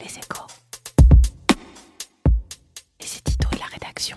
Les échos. Les éditos et la rédaction.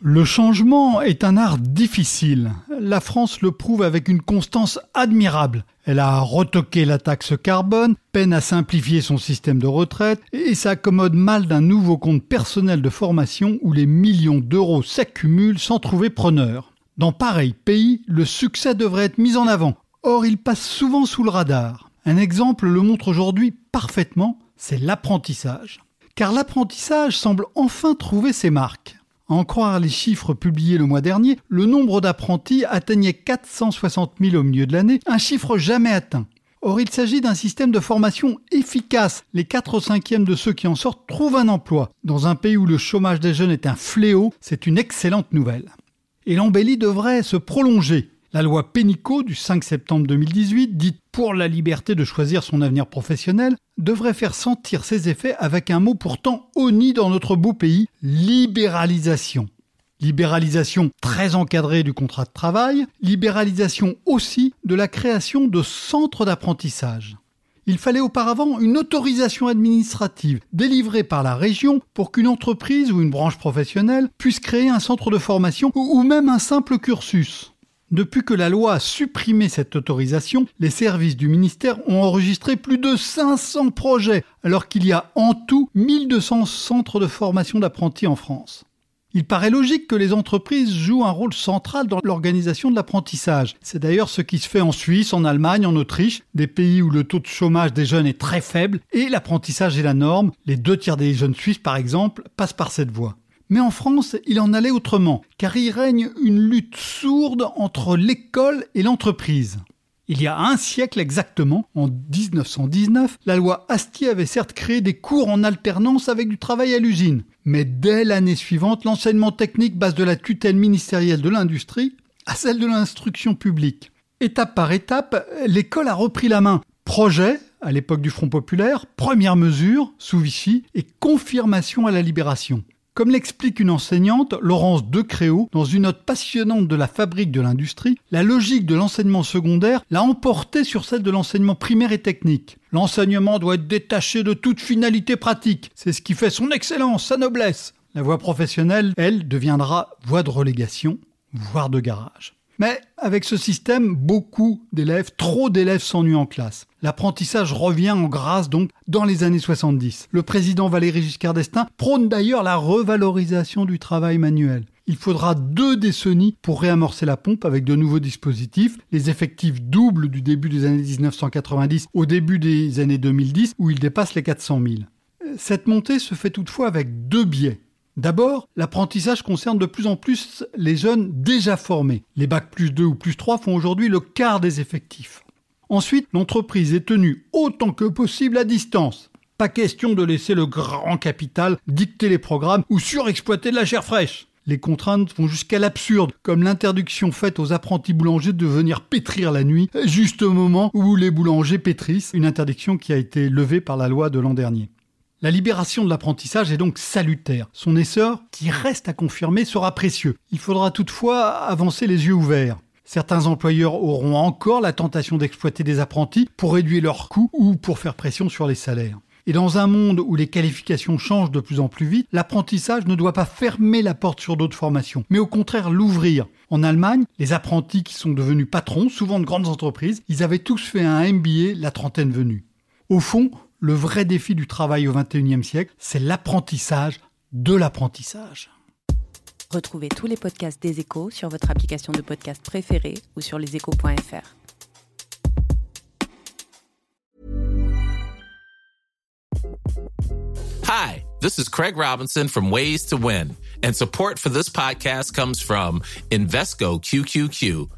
Le changement est un art difficile. La France le prouve avec une constance admirable. Elle a retoqué la taxe carbone, peine à simplifier son système de retraite et s'accommode mal d'un nouveau compte personnel de formation où les millions d'euros s'accumulent sans trouver preneur. Dans pareil pays, le succès devrait être mis en avant. Or, il passe souvent sous le radar. Un exemple le montre aujourd'hui parfaitement, c'est l'apprentissage. Car l'apprentissage semble enfin trouver ses marques. À en croire les chiffres publiés le mois dernier, le nombre d'apprentis atteignait 460 000 au milieu de l'année, un chiffre jamais atteint. Or, il s'agit d'un système de formation efficace. Les 4 cinquièmes de ceux qui en sortent trouvent un emploi. Dans un pays où le chômage des jeunes est un fléau, c'est une excellente nouvelle. Et l'embellie devrait se prolonger. La loi Pénicaud du 5 septembre 2018, dite pour la liberté de choisir son avenir professionnel, devrait faire sentir ses effets avec un mot pourtant honni dans notre beau pays, libéralisation. Libéralisation très encadrée du contrat de travail, libéralisation aussi de la création de centres d'apprentissage. Il fallait auparavant une autorisation administrative délivrée par la région pour qu'une entreprise ou une branche professionnelle puisse créer un centre de formation ou même un simple cursus. Depuis que la loi a supprimé cette autorisation, les services du ministère ont enregistré plus de 500 projets, alors qu'il y a en tout 1200 centres de formation d'apprentis en France. Il paraît logique que les entreprises jouent un rôle central dans l'organisation de l'apprentissage. C'est d'ailleurs ce qui se fait en Suisse, en Allemagne, en Autriche, des pays où le taux de chômage des jeunes est très faible et l'apprentissage est la norme. Les deux tiers des jeunes suisses, par exemple, passent par cette voie. Mais en France, il en allait autrement, car il règne une lutte sourde entre l'école et l'entreprise. Il y a un siècle exactement, en 1919, la loi Astier avait certes créé des cours en alternance avec du travail à l'usine. Mais dès l'année suivante, l'enseignement technique passe de la tutelle ministérielle de l'industrie à celle de l'instruction publique. Étape par étape, l'école a repris la main. Projet, à l'époque du Front populaire, première mesure, sous Vichy, et confirmation à la libération. Comme l'explique une enseignante, Laurence Decréau, dans une note passionnante de la fabrique de l'industrie, la logique de l'enseignement secondaire l'a emporté sur celle de l'enseignement primaire et technique. L'enseignement doit être détaché de toute finalité pratique. C'est ce qui fait son excellence, sa noblesse. La voie professionnelle, elle, deviendra voie de relégation, voire de garage. Mais avec ce système, beaucoup d'élèves, trop d'élèves s'ennuient en classe. L'apprentissage revient en grâce donc dans les années 70. Le président Valéry Giscard d'Estaing prône d'ailleurs la revalorisation du travail manuel. Il faudra deux décennies pour réamorcer la pompe avec de nouveaux dispositifs. Les effectifs doublent du début des années 1990 au début des années 2010 où ils dépassent les 400 000. Cette montée se fait toutefois avec deux biais. D'abord, l'apprentissage concerne de plus en plus les jeunes déjà formés. Les bacs plus 2 ou plus 3 font aujourd'hui le quart des effectifs. Ensuite, l'entreprise est tenue autant que possible à distance. Pas question de laisser le grand capital dicter les programmes ou surexploiter de la chair fraîche. Les contraintes vont jusqu'à l'absurde, comme l'interdiction faite aux apprentis boulangers de venir pétrir la nuit, juste au moment où les boulangers pétrissent, une interdiction qui a été levée par la loi de l'an dernier. La libération de l'apprentissage est donc salutaire. Son essor, qui reste à confirmer, sera précieux. Il faudra toutefois avancer les yeux ouverts. Certains employeurs auront encore la tentation d'exploiter des apprentis pour réduire leurs coûts ou pour faire pression sur les salaires. Et dans un monde où les qualifications changent de plus en plus vite, l'apprentissage ne doit pas fermer la porte sur d'autres formations, mais au contraire l'ouvrir. En Allemagne, les apprentis qui sont devenus patrons, souvent de grandes entreprises, ils avaient tous fait un MBA la trentaine venue. Au fond, le vrai défi du travail au XXIe siècle, c'est l'apprentissage de l'apprentissage. Retrouvez tous les podcasts des échos sur votre application de podcast préférée ou sur leséchos.fr. Hi, this is Craig Robinson from Ways to Win, and support for this podcast comes from Invesco QQQ